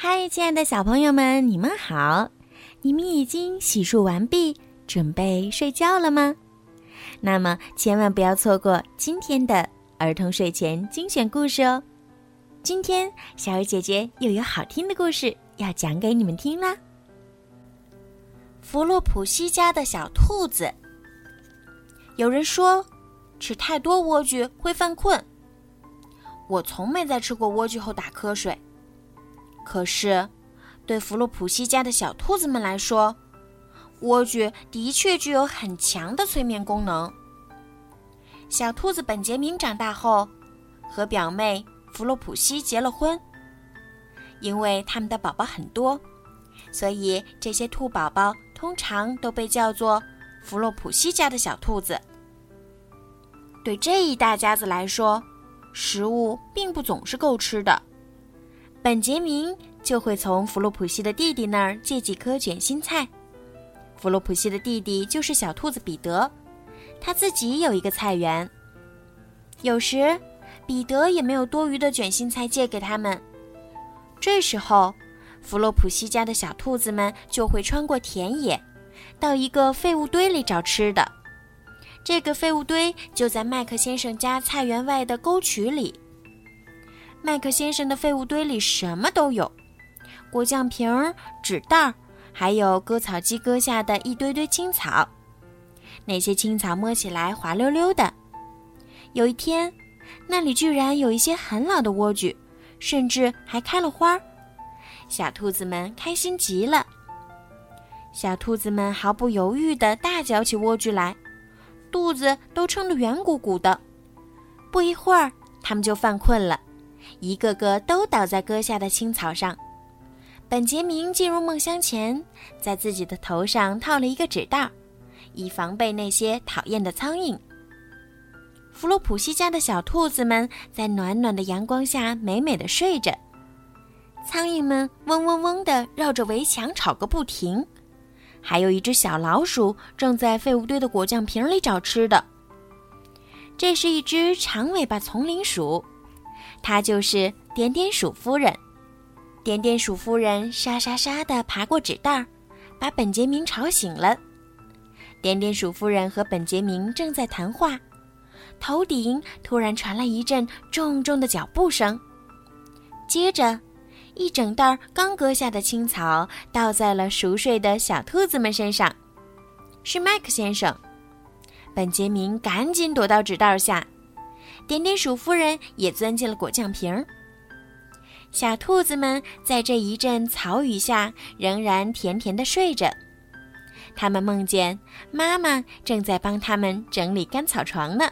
嗨，亲爱的小朋友们，你们好！你们已经洗漱完毕，准备睡觉了吗？那么千万不要错过今天的儿童睡前精选故事哦！今天小鱼姐姐又有好听的故事要讲给你们听啦。弗洛普西家的小兔子。有人说，吃太多莴苣会犯困。我从没在吃过莴苣后打瞌睡。可是，对弗洛普西家的小兔子们来说，莴苣的确具有很强的催眠功能。小兔子本杰明长大后，和表妹弗洛普西结了婚。因为他们的宝宝很多，所以这些兔宝宝通常都被叫做弗洛普西家的小兔子。对这一大家子来说，食物并不总是够吃的。本杰明就会从弗洛普西的弟弟那儿借几颗卷心菜。弗洛普西的弟弟就是小兔子彼得，他自己有一个菜园。有时，彼得也没有多余的卷心菜借给他们。这时候，弗洛普西家的小兔子们就会穿过田野，到一个废物堆里找吃的。这个废物堆就在麦克先生家菜园外的沟渠里。麦克先生的废物堆里什么都有：果酱瓶、纸袋，还有割草机割下的一堆堆青草。那些青草摸起来滑溜溜的。有一天，那里居然有一些很老的莴苣，甚至还开了花。小兔子们开心极了。小兔子们毫不犹豫地大嚼起莴苣来，肚子都撑得圆鼓鼓的。不一会儿，它们就犯困了。一个个都倒在割下的青草上。本杰明进入梦乡前，在自己的头上套了一个纸袋，以防备那些讨厌的苍蝇。弗洛普西家的小兔子们在暖暖的阳光下美美的睡着，苍蝇们嗡嗡嗡地绕着围墙吵个不停，还有一只小老鼠正在废物堆的果酱瓶里找吃的。这是一只长尾巴丛林鼠。她就是点点鼠夫人。点点鼠夫人沙沙沙地爬过纸袋儿，把本杰明吵醒了。点点鼠夫人和本杰明正在谈话，头顶突然传来一阵重重的脚步声，接着，一整袋刚割下的青草倒在了熟睡的小兔子们身上。是麦克先生。本杰明赶紧躲到纸袋下。点点鼠夫人也钻进了果酱瓶。小兔子们在这一阵草雨下仍然甜甜的睡着。他们梦见妈妈正在帮他们整理干草床呢。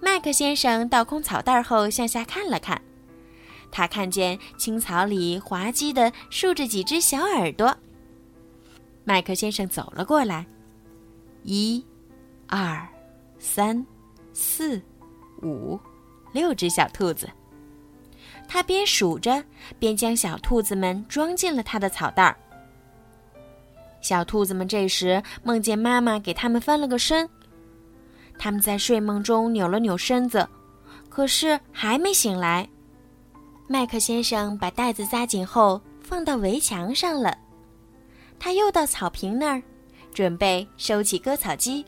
麦克先生倒空草袋后向下看了看，他看见青草里滑稽地竖着几只小耳朵。麦克先生走了过来，一、二、三、四。五，六只小兔子。他边数着，边将小兔子们装进了他的草袋儿。小兔子们这时梦见妈妈给他们翻了个身，他们在睡梦中扭了扭身子，可是还没醒来。麦克先生把袋子扎紧后放到围墙上了，他又到草坪那儿，准备收起割草机。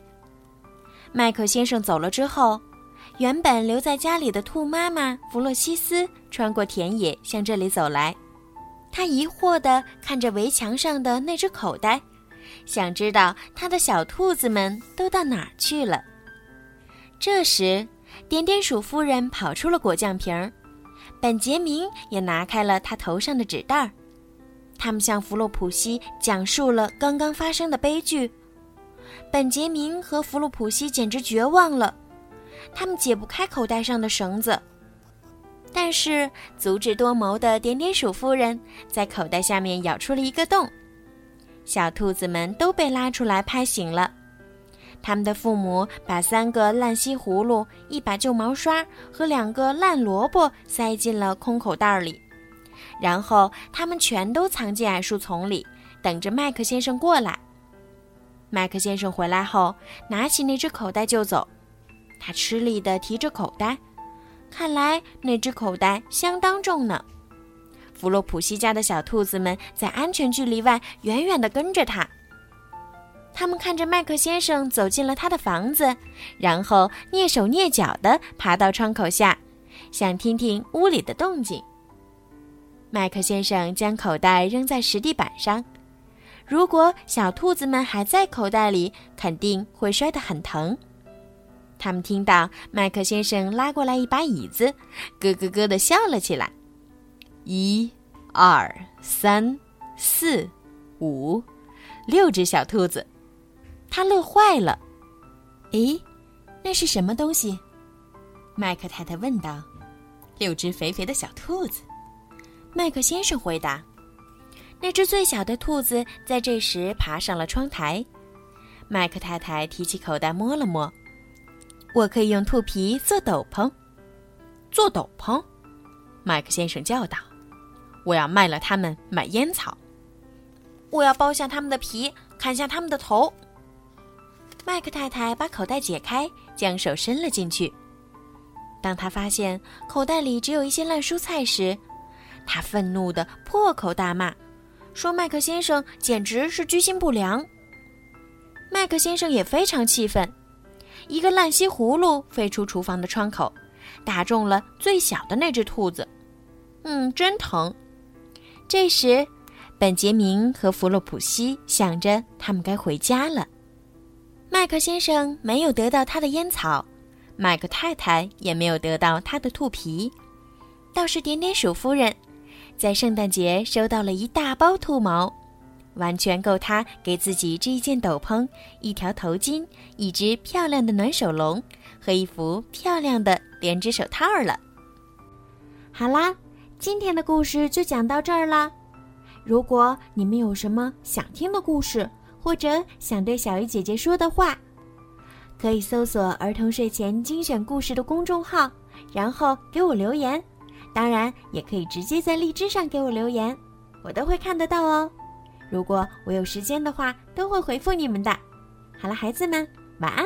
麦克先生走了之后。原本留在家里的兔妈妈弗洛西斯穿过田野向这里走来，她疑惑地看着围墙上的那只口袋，想知道她的小兔子们都到哪儿去了。这时，点点鼠夫人跑出了果酱瓶儿，本杰明也拿开了他头上的纸袋儿，他们向弗洛普西讲述了刚刚发生的悲剧。本杰明和弗洛普西简直绝望了。他们解不开口袋上的绳子，但是足智多谋的点点鼠夫人在口袋下面咬出了一个洞，小兔子们都被拉出来拍醒了。他们的父母把三个烂西葫芦、一把旧毛刷和两个烂萝卜塞进了空口袋里，然后他们全都藏进矮树丛里，等着麦克先生过来。麦克先生回来后，拿起那只口袋就走。他吃力地提着口袋，看来那只口袋相当重呢。弗洛普西家的小兔子们在安全距离外远远地跟着他。他们看着麦克先生走进了他的房子，然后蹑手蹑脚地爬到窗口下，想听听屋里的动静。麦克先生将口袋扔在石地板上，如果小兔子们还在口袋里，肯定会摔得很疼。他们听到麦克先生拉过来一把椅子，咯咯咯地笑了起来。一、二、三、四、五，六只小兔子，他乐坏了。咦，那是什么东西？麦克太太问道。六只肥肥的小兔子。麦克先生回答。那只最小的兔子在这时爬上了窗台。麦克太太提起口袋摸了摸。我可以用兔皮做斗篷。做斗篷，麦克先生叫道。我要卖了它们买烟草。我要剥下它们的皮，砍下它们的头。麦克太太把口袋解开，将手伸了进去。当他发现口袋里只有一些烂蔬菜时，他愤怒的破口大骂，说：“麦克先生简直是居心不良。”麦克先生也非常气愤。一个烂西葫芦飞出厨房的窗口，打中了最小的那只兔子。嗯，真疼。这时，本杰明和弗洛普西想着他们该回家了。麦克先生没有得到他的烟草，麦克太太也没有得到他的兔皮，倒是点点鼠夫人，在圣诞节收到了一大包兔毛，完全够他给自己织一件斗篷、一条头巾、一只漂亮的暖手笼和一副漂亮的连指手套了。好啦。今天的故事就讲到这儿了。如果你们有什么想听的故事，或者想对小鱼姐姐说的话，可以搜索“儿童睡前精选故事”的公众号，然后给我留言。当然，也可以直接在荔枝上给我留言，我都会看得到哦。如果我有时间的话，都会回复你们的。好了，孩子们，晚安。